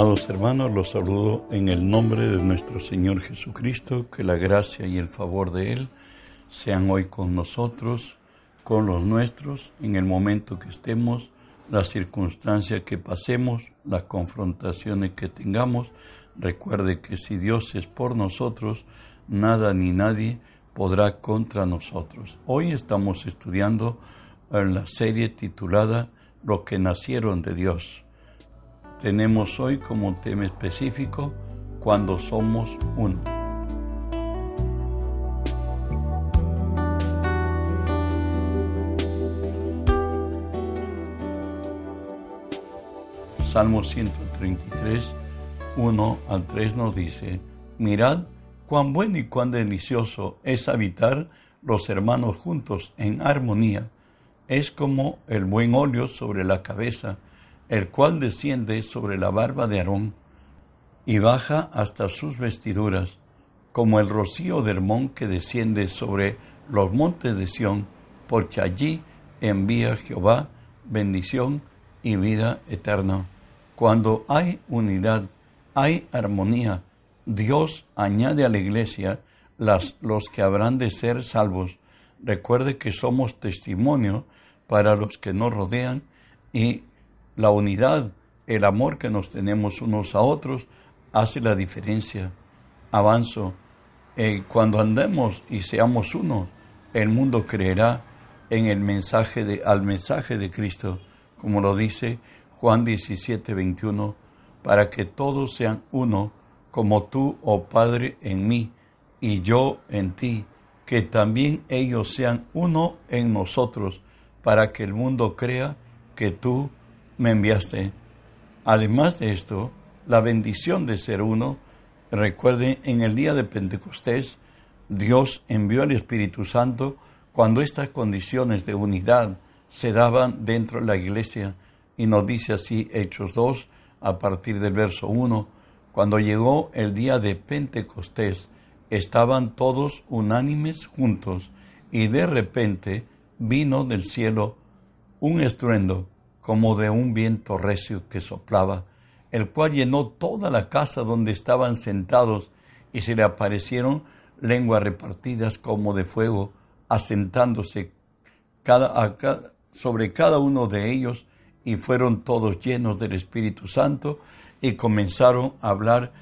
Amados hermanos, los saludo en el nombre de nuestro Señor Jesucristo, que la gracia y el favor de Él sean hoy con nosotros, con los nuestros, en el momento que estemos, las circunstancias que pasemos, las confrontaciones que tengamos. Recuerde que si Dios es por nosotros, nada ni nadie podrá contra nosotros. Hoy estamos estudiando en la serie titulada Los que nacieron de Dios tenemos hoy como tema específico cuando somos uno. Salmo 133, 1 al 3 nos dice, Mirad cuán bueno y cuán delicioso es habitar los hermanos juntos en armonía. Es como el buen óleo sobre la cabeza, el cual desciende sobre la barba de Aarón y baja hasta sus vestiduras, como el rocío del Hermón que desciende sobre los montes de Sión, porque allí envía Jehová bendición y vida eterna. Cuando hay unidad, hay armonía. Dios añade a la iglesia las, los que habrán de ser salvos. Recuerde que somos testimonio para los que nos rodean y la unidad, el amor que nos tenemos unos a otros, hace la diferencia. Avanzo. Eh, cuando andemos y seamos uno, el mundo creerá en el mensaje de, al mensaje de Cristo, como lo dice Juan 17, 21, para que todos sean uno, como tú, oh Padre, en mí y yo en ti, que también ellos sean uno en nosotros, para que el mundo crea que tú me enviaste. Además de esto, la bendición de ser uno, recuerden, en el día de Pentecostés, Dios envió al Espíritu Santo cuando estas condiciones de unidad se daban dentro de la iglesia. Y nos dice así Hechos 2, a partir del verso 1, cuando llegó el día de Pentecostés, estaban todos unánimes juntos, y de repente vino del cielo un estruendo como de un viento recio que soplaba, el cual llenó toda la casa donde estaban sentados, y se le aparecieron lenguas repartidas como de fuego, asentándose cada, sobre cada uno de ellos, y fueron todos llenos del Espíritu Santo, y comenzaron a hablar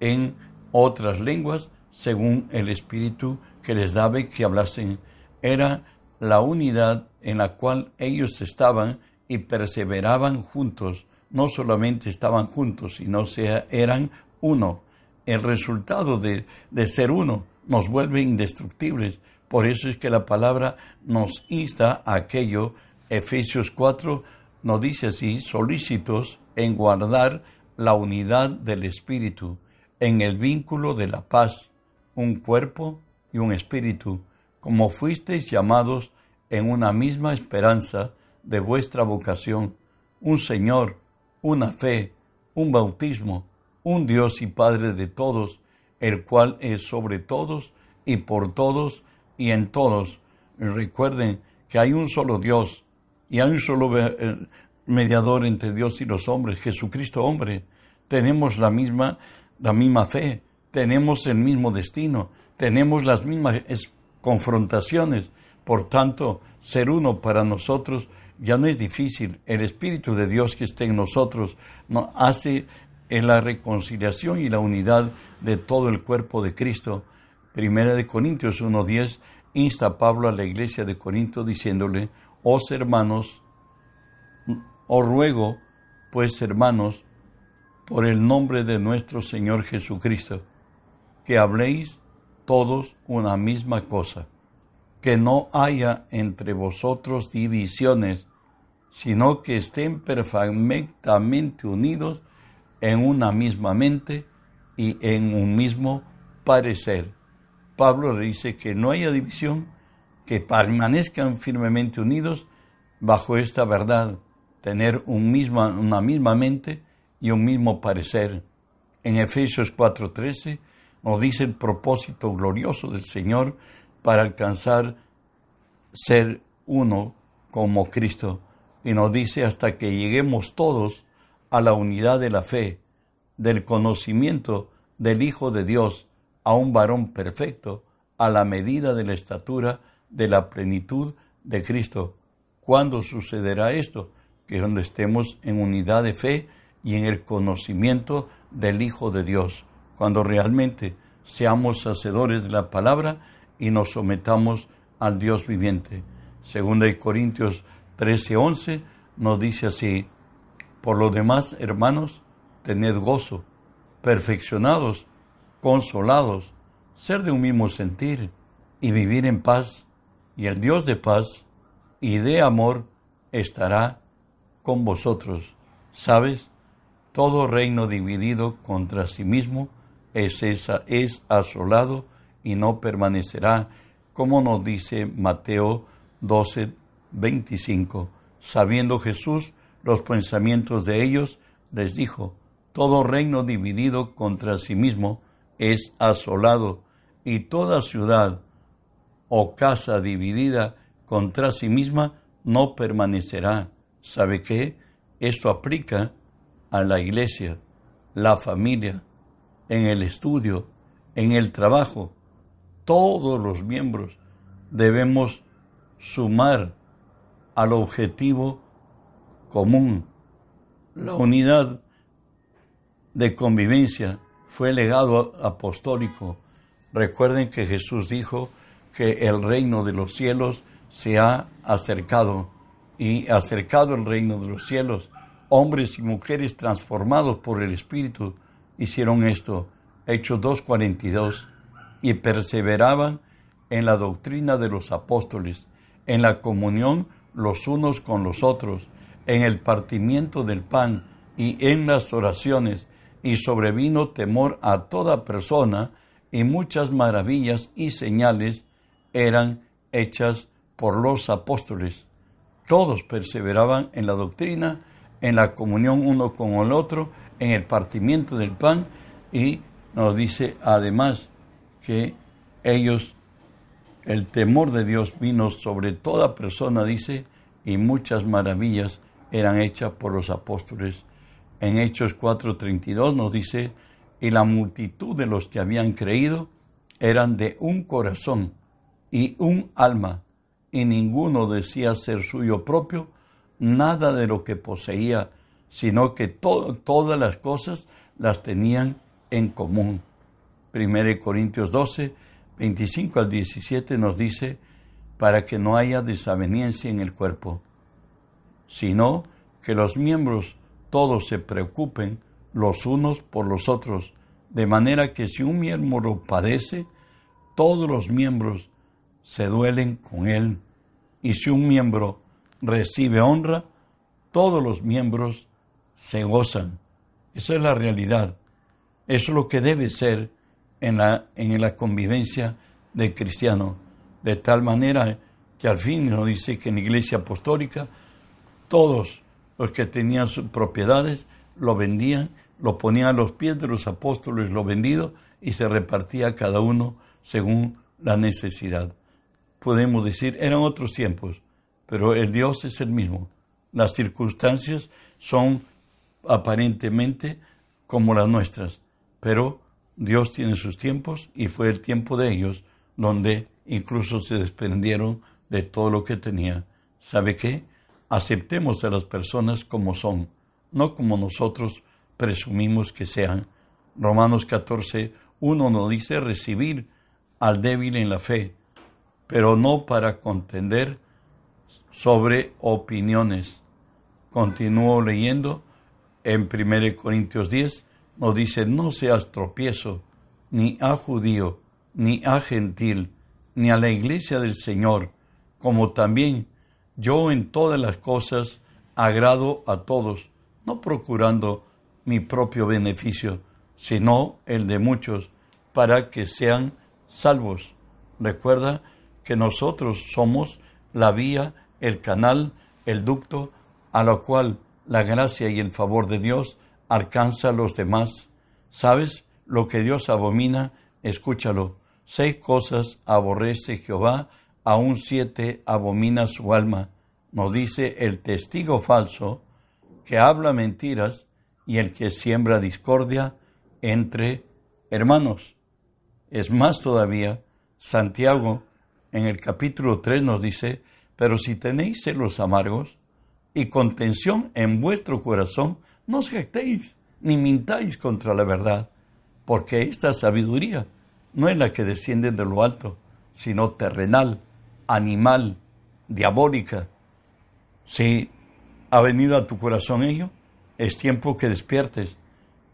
en otras lenguas, según el Espíritu que les daba que hablasen. Era la unidad en la cual ellos estaban y perseveraban juntos, no solamente estaban juntos, sino sea, eran uno. El resultado de, de ser uno nos vuelve indestructibles. Por eso es que la palabra nos insta a aquello. Efesios 4 nos dice así, solícitos en guardar la unidad del Espíritu, en el vínculo de la paz, un cuerpo y un espíritu, como fuisteis llamados en una misma esperanza de vuestra vocación, un Señor, una fe, un bautismo, un Dios y Padre de todos, el cual es sobre todos y por todos y en todos. Recuerden que hay un solo Dios y hay un solo eh, mediador entre Dios y los hombres, Jesucristo hombre. Tenemos la misma, la misma fe, tenemos el mismo destino, tenemos las mismas confrontaciones. Por tanto, ser uno para nosotros ya no es difícil. El Espíritu de Dios que está en nosotros nos hace en la reconciliación y la unidad de todo el cuerpo de Cristo. Primera de Corintios 1.10 insta a Pablo a la iglesia de Corinto diciéndole, os hermanos, os ruego, pues hermanos, por el nombre de nuestro Señor Jesucristo, que habléis todos una misma cosa que no haya entre vosotros divisiones, sino que estén perfectamente unidos en una misma mente y en un mismo parecer. Pablo dice que no haya división, que permanezcan firmemente unidos bajo esta verdad, tener un misma, una misma mente y un mismo parecer. En Efesios 4:13 nos dice el propósito glorioso del Señor para alcanzar ser uno como Cristo. Y nos dice hasta que lleguemos todos a la unidad de la fe, del conocimiento del Hijo de Dios a un varón perfecto, a la medida de la estatura de la plenitud de Cristo. ¿Cuándo sucederá esto? Que cuando estemos en unidad de fe y en el conocimiento del Hijo de Dios, cuando realmente seamos hacedores de la palabra y nos sometamos al Dios viviente. Segunda de Corintios 13:11 nos dice así, por lo demás, hermanos, tened gozo, perfeccionados, consolados, ser de un mismo sentir y vivir en paz, y el Dios de paz y de amor estará con vosotros. ¿Sabes? Todo reino dividido contra sí mismo es, es asolado y no permanecerá, como nos dice Mateo 12, 25. Sabiendo Jesús los pensamientos de ellos, les dijo, todo reino dividido contra sí mismo es asolado, y toda ciudad o casa dividida contra sí misma no permanecerá. ¿Sabe qué? Esto aplica a la iglesia, la familia, en el estudio, en el trabajo. Todos los miembros debemos sumar al objetivo común. La unidad de convivencia fue legado apostólico. Recuerden que Jesús dijo que el reino de los cielos se ha acercado y acercado el reino de los cielos. Hombres y mujeres transformados por el Espíritu hicieron esto. Hechos 2.42. Y perseveraban en la doctrina de los apóstoles, en la comunión los unos con los otros, en el partimiento del pan y en las oraciones, y sobrevino temor a toda persona, y muchas maravillas y señales eran hechas por los apóstoles. Todos perseveraban en la doctrina, en la comunión uno con el otro, en el partimiento del pan, y nos dice además que ellos, el temor de Dios vino sobre toda persona, dice, y muchas maravillas eran hechas por los apóstoles. En Hechos 4:32 nos dice, y la multitud de los que habían creído eran de un corazón y un alma, y ninguno decía ser suyo propio nada de lo que poseía, sino que todas las cosas las tenían en común. 1 Corintios 12, 25 al 17 nos dice, para que no haya desaveniencia en el cuerpo, sino que los miembros todos se preocupen los unos por los otros, de manera que si un miembro padece, todos los miembros se duelen con él, y si un miembro recibe honra, todos los miembros se gozan. Esa es la realidad. Eso es lo que debe ser en la, en la convivencia del cristiano. De tal manera que al fin nos dice que en la iglesia apostólica todos los que tenían sus propiedades lo vendían, lo ponían a los pies de los apóstoles lo vendido y se repartía cada uno según la necesidad. Podemos decir, eran otros tiempos, pero el Dios es el mismo. Las circunstancias son aparentemente como las nuestras, pero Dios tiene sus tiempos y fue el tiempo de ellos donde incluso se desprendieron de todo lo que tenía. ¿Sabe qué? Aceptemos a las personas como son, no como nosotros presumimos que sean. Romanos 14, 1 nos dice recibir al débil en la fe, pero no para contender sobre opiniones. Continúo leyendo en 1 Corintios 10, nos dice, no seas tropiezo ni a judío, ni a gentil, ni a la iglesia del Señor, como también yo en todas las cosas agrado a todos, no procurando mi propio beneficio, sino el de muchos, para que sean salvos. Recuerda que nosotros somos la vía, el canal, el ducto, a lo cual la gracia y el favor de Dios alcanza a los demás. ¿Sabes? Lo que Dios abomina, escúchalo. Seis cosas aborrece Jehová, aún siete abomina su alma. Nos dice el testigo falso que habla mentiras y el que siembra discordia entre hermanos. Es más todavía, Santiago en el capítulo 3 nos dice, pero si tenéis celos amargos y contención en vuestro corazón, no os jactéis ni mintáis contra la verdad, porque esta sabiduría no es la que desciende de lo alto, sino terrenal, animal, diabólica. Si ha venido a tu corazón ello, es tiempo que despiertes.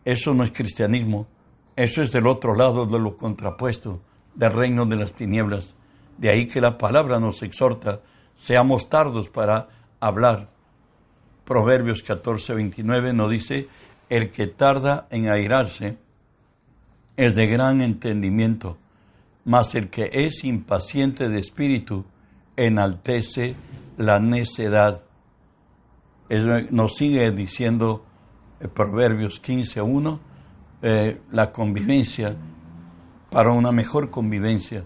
Eso no es cristianismo, eso es del otro lado de lo contrapuesto, del reino de las tinieblas. De ahí que la palabra nos exhorta, seamos tardos para hablar. Proverbios 14, 29 nos dice, el que tarda en airarse es de gran entendimiento, mas el que es impaciente de espíritu enaltece la necedad. nos sigue diciendo eh, Proverbios 15.1, eh, la convivencia, para una mejor convivencia,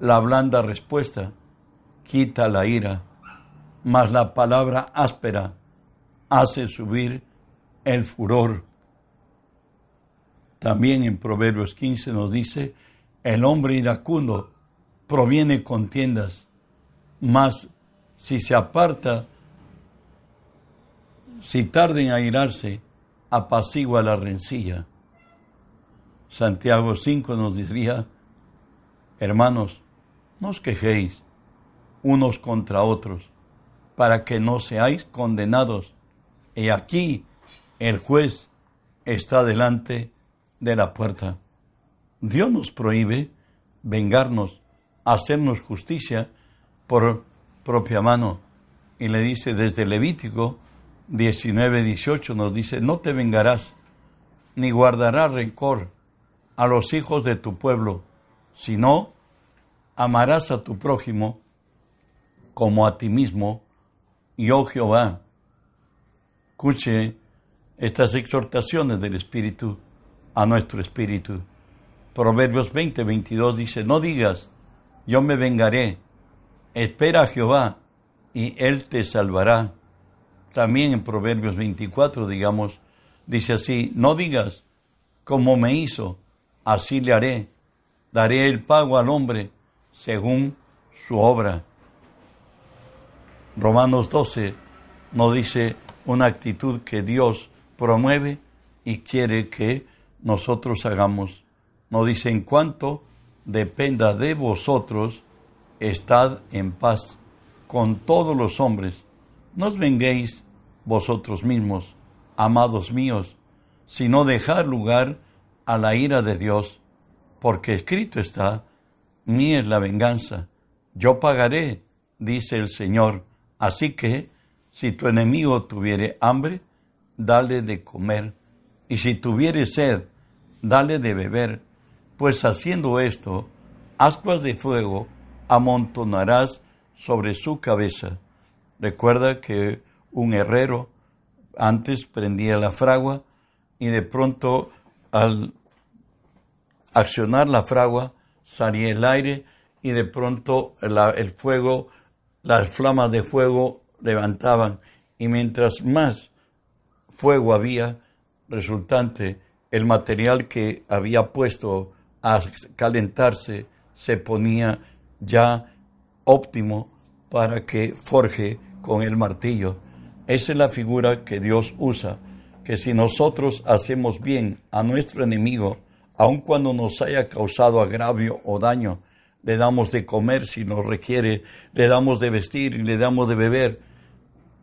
la blanda respuesta quita la ira, mas la palabra áspera hace subir el furor. También en Proverbios 15 nos dice, el hombre iracundo proviene contiendas, mas si se aparta, si tarda en airarse, apacigua la rencilla. Santiago 5 nos diría, hermanos, no os quejéis unos contra otros, para que no seáis condenados. Y aquí el juez está delante de la puerta. Dios nos prohíbe vengarnos, hacernos justicia por propia mano. Y le dice desde Levítico 19, 18, nos dice, no te vengarás, ni guardarás rencor a los hijos de tu pueblo, sino amarás a tu prójimo como a ti mismo, yo Jehová. Escuche estas exhortaciones del Espíritu a nuestro espíritu. Proverbios 20, 22 dice, no digas, yo me vengaré, espera a Jehová y Él te salvará. También en Proverbios 24, digamos, dice así, no digas, como me hizo, así le haré, daré el pago al hombre según su obra. Romanos 12 nos dice una actitud que Dios promueve y quiere que nosotros hagamos. Nos dice, en cuanto dependa de vosotros, estad en paz con todos los hombres. No os venguéis vosotros mismos, amados míos, sino dejar lugar a la ira de Dios, porque escrito está, mí es la venganza, yo pagaré, dice el Señor. Así que, si tu enemigo tuviere hambre, dale de comer, y si tuviere sed, dale de beber, pues haciendo esto, ascuas de fuego amontonarás sobre su cabeza. Recuerda que un herrero antes prendía la fragua y de pronto al accionar la fragua salía el aire y de pronto el fuego, las flamas de fuego levantaban y mientras más fuego había resultante, el material que había puesto a calentarse se ponía ya óptimo para que forje con el martillo. Esa es la figura que Dios usa, que si nosotros hacemos bien a nuestro enemigo, aun cuando nos haya causado agravio o daño, le damos de comer si nos requiere, le damos de vestir y le damos de beber.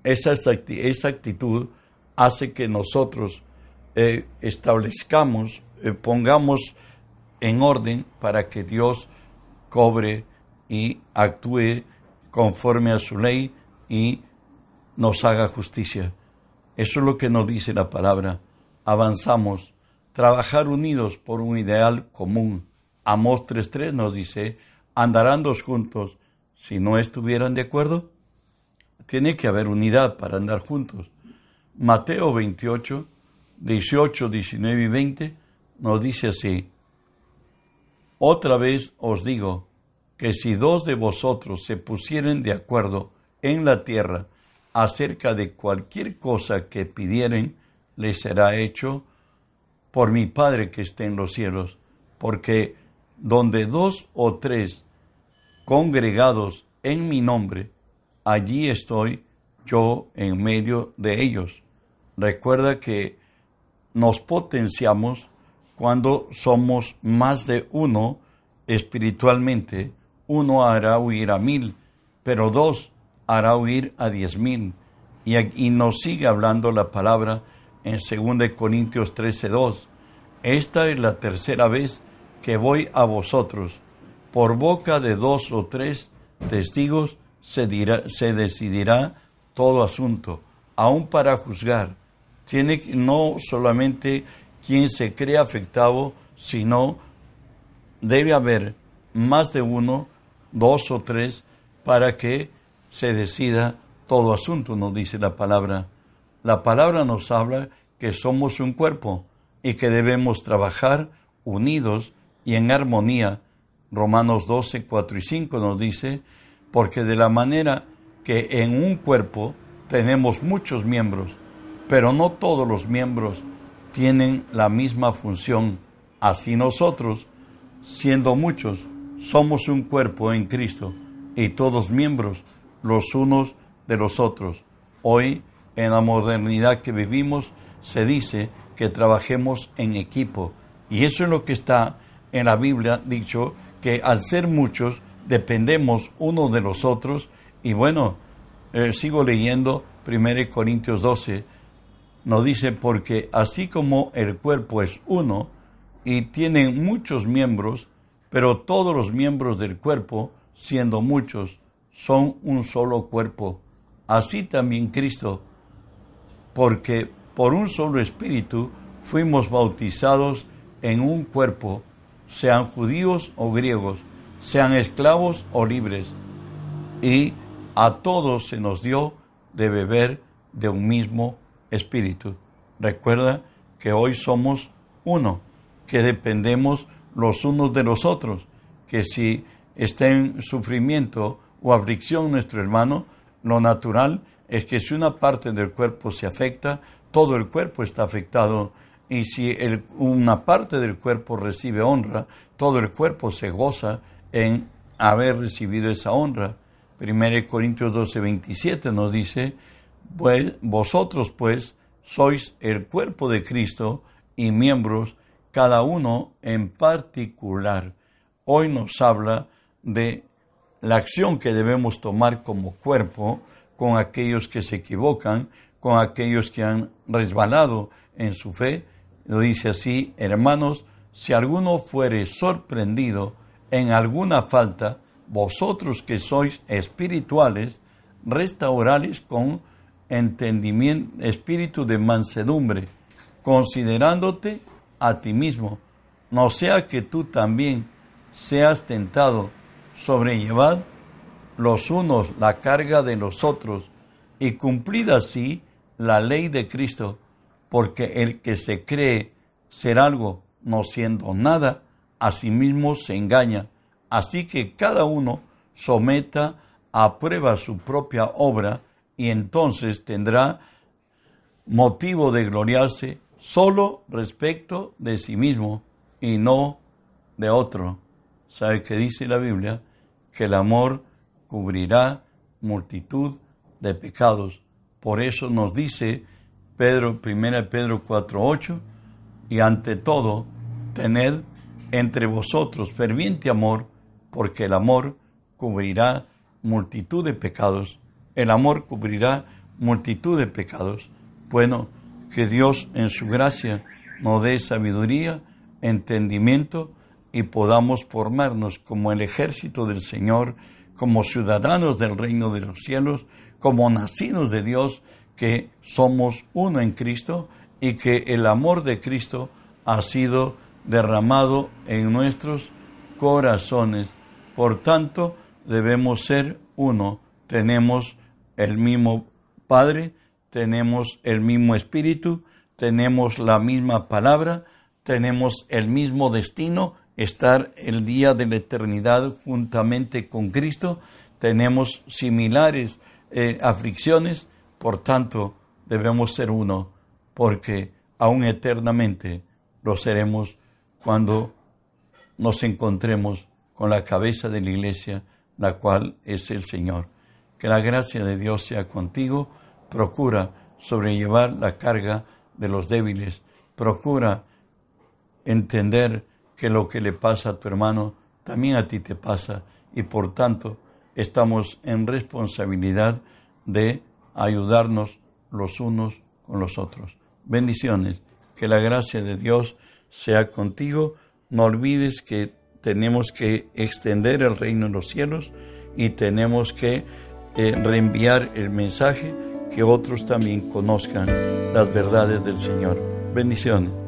Esa, esa actitud hace que nosotros eh, establezcamos, eh, pongamos en orden para que Dios cobre y actúe conforme a su ley y nos haga justicia. Eso es lo que nos dice la palabra. Avanzamos, trabajar unidos por un ideal común. Amos 3.3 nos dice, andarán dos juntos si no estuvieran de acuerdo. Tiene que haber unidad para andar juntos. Mateo 28, 18, 19 y 20 nos dice así, Otra vez os digo que si dos de vosotros se pusieren de acuerdo en la tierra acerca de cualquier cosa que pidieren, le será hecho por mi Padre que esté en los cielos, porque donde dos o tres congregados en mi nombre, allí estoy yo en medio de ellos. Recuerda que nos potenciamos cuando somos más de uno espiritualmente. Uno hará huir a mil, pero dos hará huir a diez mil. Y, aquí nos sigue hablando la palabra en 2 Corintios 13:2. Esta es la tercera vez que voy a vosotros. Por boca de dos o tres testigos se, dirá, se decidirá todo asunto, aún para juzgar. Tiene no solamente quien se cree afectado, sino debe haber más de uno, dos o tres, para que se decida todo asunto, nos dice la palabra. La palabra nos habla que somos un cuerpo y que debemos trabajar unidos y en armonía. Romanos 12, 4 y 5 nos dice, porque de la manera que en un cuerpo tenemos muchos miembros, pero no todos los miembros tienen la misma función. Así nosotros, siendo muchos, somos un cuerpo en Cristo y todos miembros los unos de los otros. Hoy, en la modernidad que vivimos, se dice que trabajemos en equipo. Y eso es lo que está en la Biblia dicho, que al ser muchos dependemos unos de los otros. Y bueno, eh, sigo leyendo 1 Corintios 12, nos dice, porque así como el cuerpo es uno y tiene muchos miembros, pero todos los miembros del cuerpo, siendo muchos, son un solo cuerpo así también Cristo, porque por un solo espíritu fuimos bautizados en un cuerpo, sean judíos o griegos, sean esclavos o libres, y a todos se nos dio de beber de un mismo espíritu. Recuerda que hoy somos uno, que dependemos los unos de los otros, que si está en sufrimiento o aflicción nuestro hermano, lo natural es que si una parte del cuerpo se afecta, todo el cuerpo está afectado. Y si una parte del cuerpo recibe honra, todo el cuerpo se goza en haber recibido esa honra. 1 Corintios 12, 27 nos dice, vosotros pues sois el cuerpo de Cristo y miembros, cada uno en particular. Hoy nos habla de la acción que debemos tomar como cuerpo con aquellos que se equivocan, con aquellos que han resbalado en su fe. Lo dice así, hermanos, si alguno fuere sorprendido en alguna falta, vosotros que sois espirituales, restaurales con entendimiento, espíritu de mansedumbre, considerándote a ti mismo, no sea que tú también seas tentado sobrellevad los unos la carga de los otros y cumplid así la ley de Cristo, porque el que se cree ser algo no siendo nada, a sí mismo se engaña. Así que cada uno someta a prueba su propia obra y entonces tendrá motivo de gloriarse solo respecto de sí mismo y no de otro. ¿Sabe qué dice la Biblia? que el amor cubrirá multitud de pecados. Por eso nos dice Pedro, 1 Pedro 4:8, y ante todo, tened entre vosotros ferviente amor, porque el amor cubrirá multitud de pecados. El amor cubrirá multitud de pecados. Bueno, que Dios en su gracia nos dé sabiduría, entendimiento y podamos formarnos como el ejército del Señor, como ciudadanos del reino de los cielos, como nacidos de Dios, que somos uno en Cristo y que el amor de Cristo ha sido derramado en nuestros corazones. Por tanto, debemos ser uno. Tenemos el mismo Padre, tenemos el mismo Espíritu, tenemos la misma palabra, tenemos el mismo destino estar el día de la eternidad juntamente con Cristo, tenemos similares eh, aflicciones, por tanto debemos ser uno, porque aún eternamente lo seremos cuando nos encontremos con la cabeza de la iglesia, la cual es el Señor. Que la gracia de Dios sea contigo. Procura sobrellevar la carga de los débiles. Procura entender que lo que le pasa a tu hermano también a ti te pasa y por tanto estamos en responsabilidad de ayudarnos los unos con los otros. Bendiciones, que la gracia de Dios sea contigo. No olvides que tenemos que extender el reino de los cielos y tenemos que eh, reenviar el mensaje que otros también conozcan las verdades del Señor. Bendiciones.